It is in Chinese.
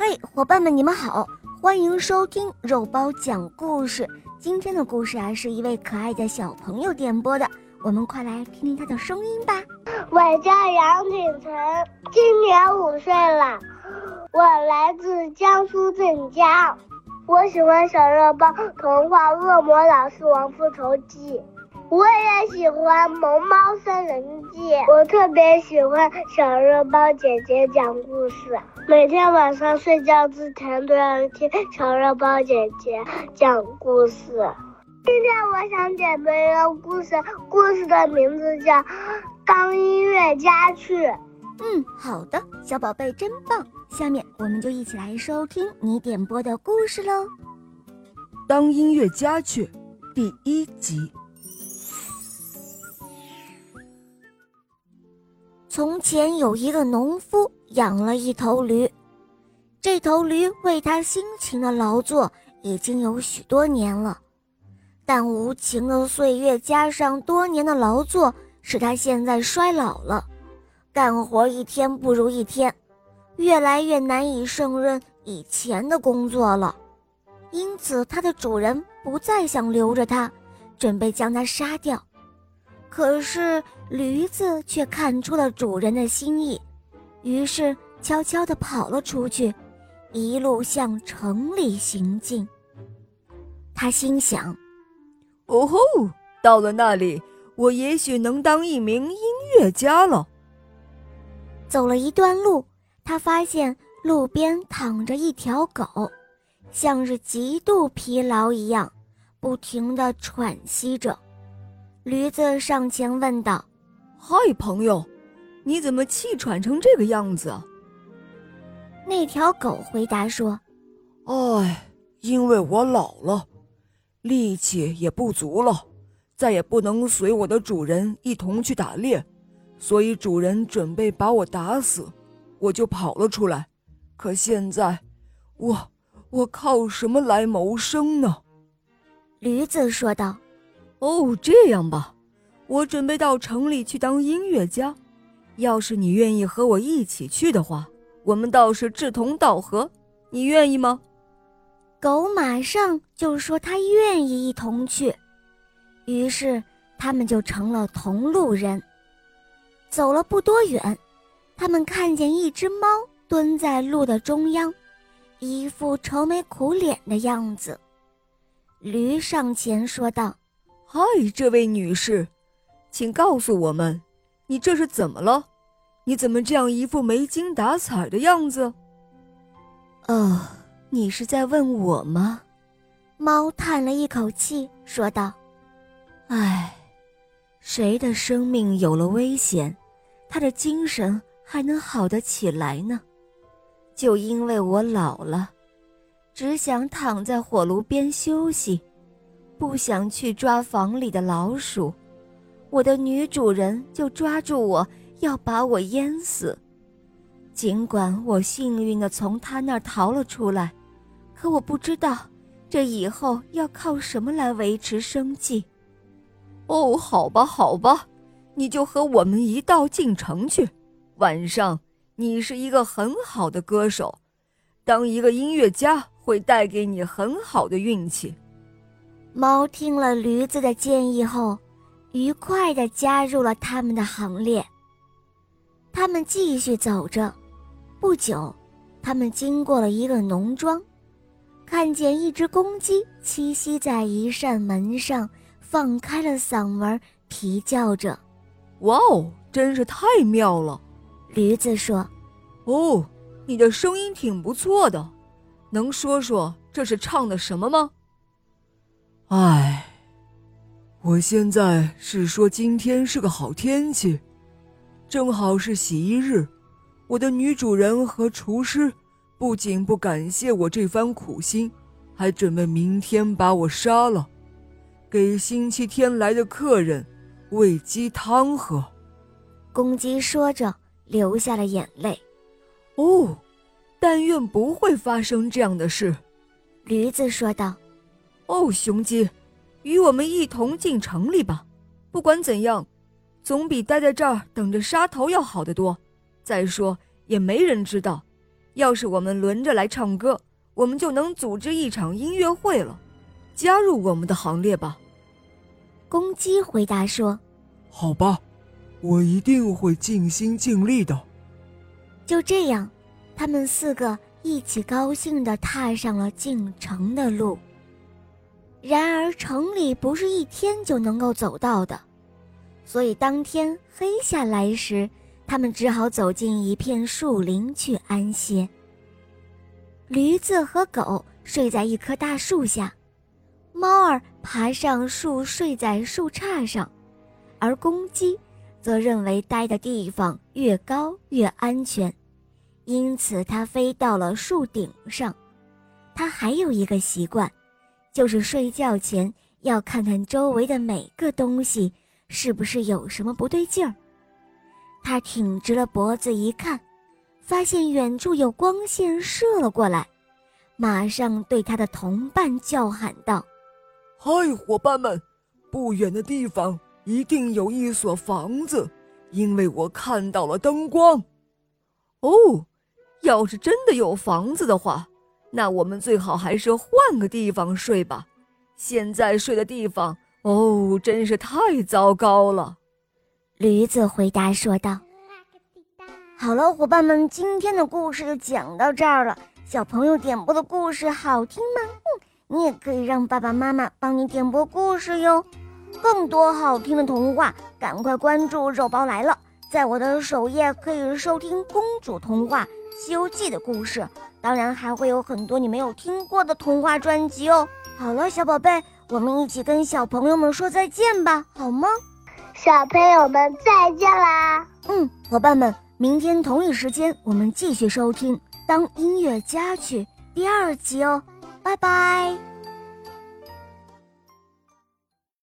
嘿，伙伴们，你们好，欢迎收听肉包讲故事。今天的故事啊，是一位可爱的小朋友点播的，我们快来听听他的声音吧。我叫杨景晨，今年五岁了，我来自江苏镇江，我喜欢小肉包童话《恶魔老师王复仇记》。我也喜欢《萌猫森林记》，我特别喜欢小肉包姐姐讲故事，每天晚上睡觉之前都要听小肉包姐姐讲故事。今天我想点播一个故事，故事的名字叫《当音乐家去》。嗯，好的，小宝贝真棒。下面我们就一起来收听你点播的故事喽，《当音乐家去》第一集。从前有一个农夫养了一头驴，这头驴为他辛勤的劳作已经有许多年了，但无情的岁月加上多年的劳作，使他现在衰老了，干活一天不如一天，越来越难以胜任以前的工作了。因此，它的主人不再想留着他，准备将他杀掉。可是驴子却看出了主人的心意，于是悄悄地跑了出去，一路向城里行进。他心想：“哦吼，到了那里，我也许能当一名音乐家了。”走了一段路，他发现路边躺着一条狗，像是极度疲劳一样，不停地喘息着。驴子上前问道：“嗨，朋友，你怎么气喘成这个样子？”那条狗回答说：“哎，因为我老了，力气也不足了，再也不能随我的主人一同去打猎，所以主人准备把我打死，我就跑了出来。可现在，我我靠什么来谋生呢？”驴子说道。哦，这样吧，我准备到城里去当音乐家。要是你愿意和我一起去的话，我们倒是志同道合。你愿意吗？狗马上就说他愿意一同去。于是他们就成了同路人。走了不多远，他们看见一只猫蹲在路的中央，一副愁眉苦脸的样子。驴上前说道。嗨，这位女士，请告诉我们，你这是怎么了？你怎么这样一副没精打采的样子？哦，你是在问我吗？猫叹了一口气，说道：“唉，谁的生命有了危险，他的精神还能好得起来呢？就因为我老了，只想躺在火炉边休息。”不想去抓房里的老鼠，我的女主人就抓住我要把我淹死。尽管我幸运的从他那儿逃了出来，可我不知道这以后要靠什么来维持生计。哦，好吧，好吧，你就和我们一道进城去。晚上，你是一个很好的歌手，当一个音乐家会带给你很好的运气。猫听了驴子的建议后，愉快地加入了他们的行列。他们继续走着，不久，他们经过了一个农庄，看见一只公鸡栖息在一扇门上，放开了嗓门啼叫着：“哇哦，真是太妙了！”驴子说：“哦，你的声音挺不错的，能说说这是唱的什么吗？”唉，我现在是说今天是个好天气，正好是洗衣日。我的女主人和厨师不仅不感谢我这番苦心，还准备明天把我杀了，给星期天来的客人喂鸡汤喝。公鸡说着流下了眼泪。哦，但愿不会发生这样的事，驴子说道。哦，雄鸡，与我们一同进城里吧。不管怎样，总比待在这儿等着杀头要好得多。再说，也没人知道，要是我们轮着来唱歌，我们就能组织一场音乐会了。加入我们的行列吧。”公鸡回答说：“好吧，我一定会尽心尽力的。”就这样，他们四个一起高兴地踏上了进城的路。然而，城里不是一天就能够走到的，所以当天黑下来时，他们只好走进一片树林去安歇。驴子和狗睡在一棵大树下。猫儿爬上树，睡在树杈上，而公鸡则认为待的地方越高越安全，因此它飞到了树顶上。它还有一个习惯，就是睡觉前要看看周围的每个东西是不是有什么不对劲儿。他挺直了脖子一看，发现远处有光线射了过来，马上对他的同伴叫喊道。嗨，伙伴们！不远的地方一定有一所房子，因为我看到了灯光。哦，要是真的有房子的话，那我们最好还是换个地方睡吧。现在睡的地方，哦，真是太糟糕了。驴子回答说道：“好了，伙伴们，今天的故事就讲到这儿了。小朋友点播的故事好听吗？”嗯。你也可以让爸爸妈妈帮你点播故事哟，更多好听的童话，赶快关注“肉包来了”。在我的首页可以收听公主童话《西游记》的故事，当然还会有很多你没有听过的童话专辑哦。好了，小宝贝，我们一起跟小朋友们说再见吧，好吗？小朋友们再见啦！嗯，伙伴们，明天同一时间我们继续收听《当音乐家去》第二集哦。拜拜。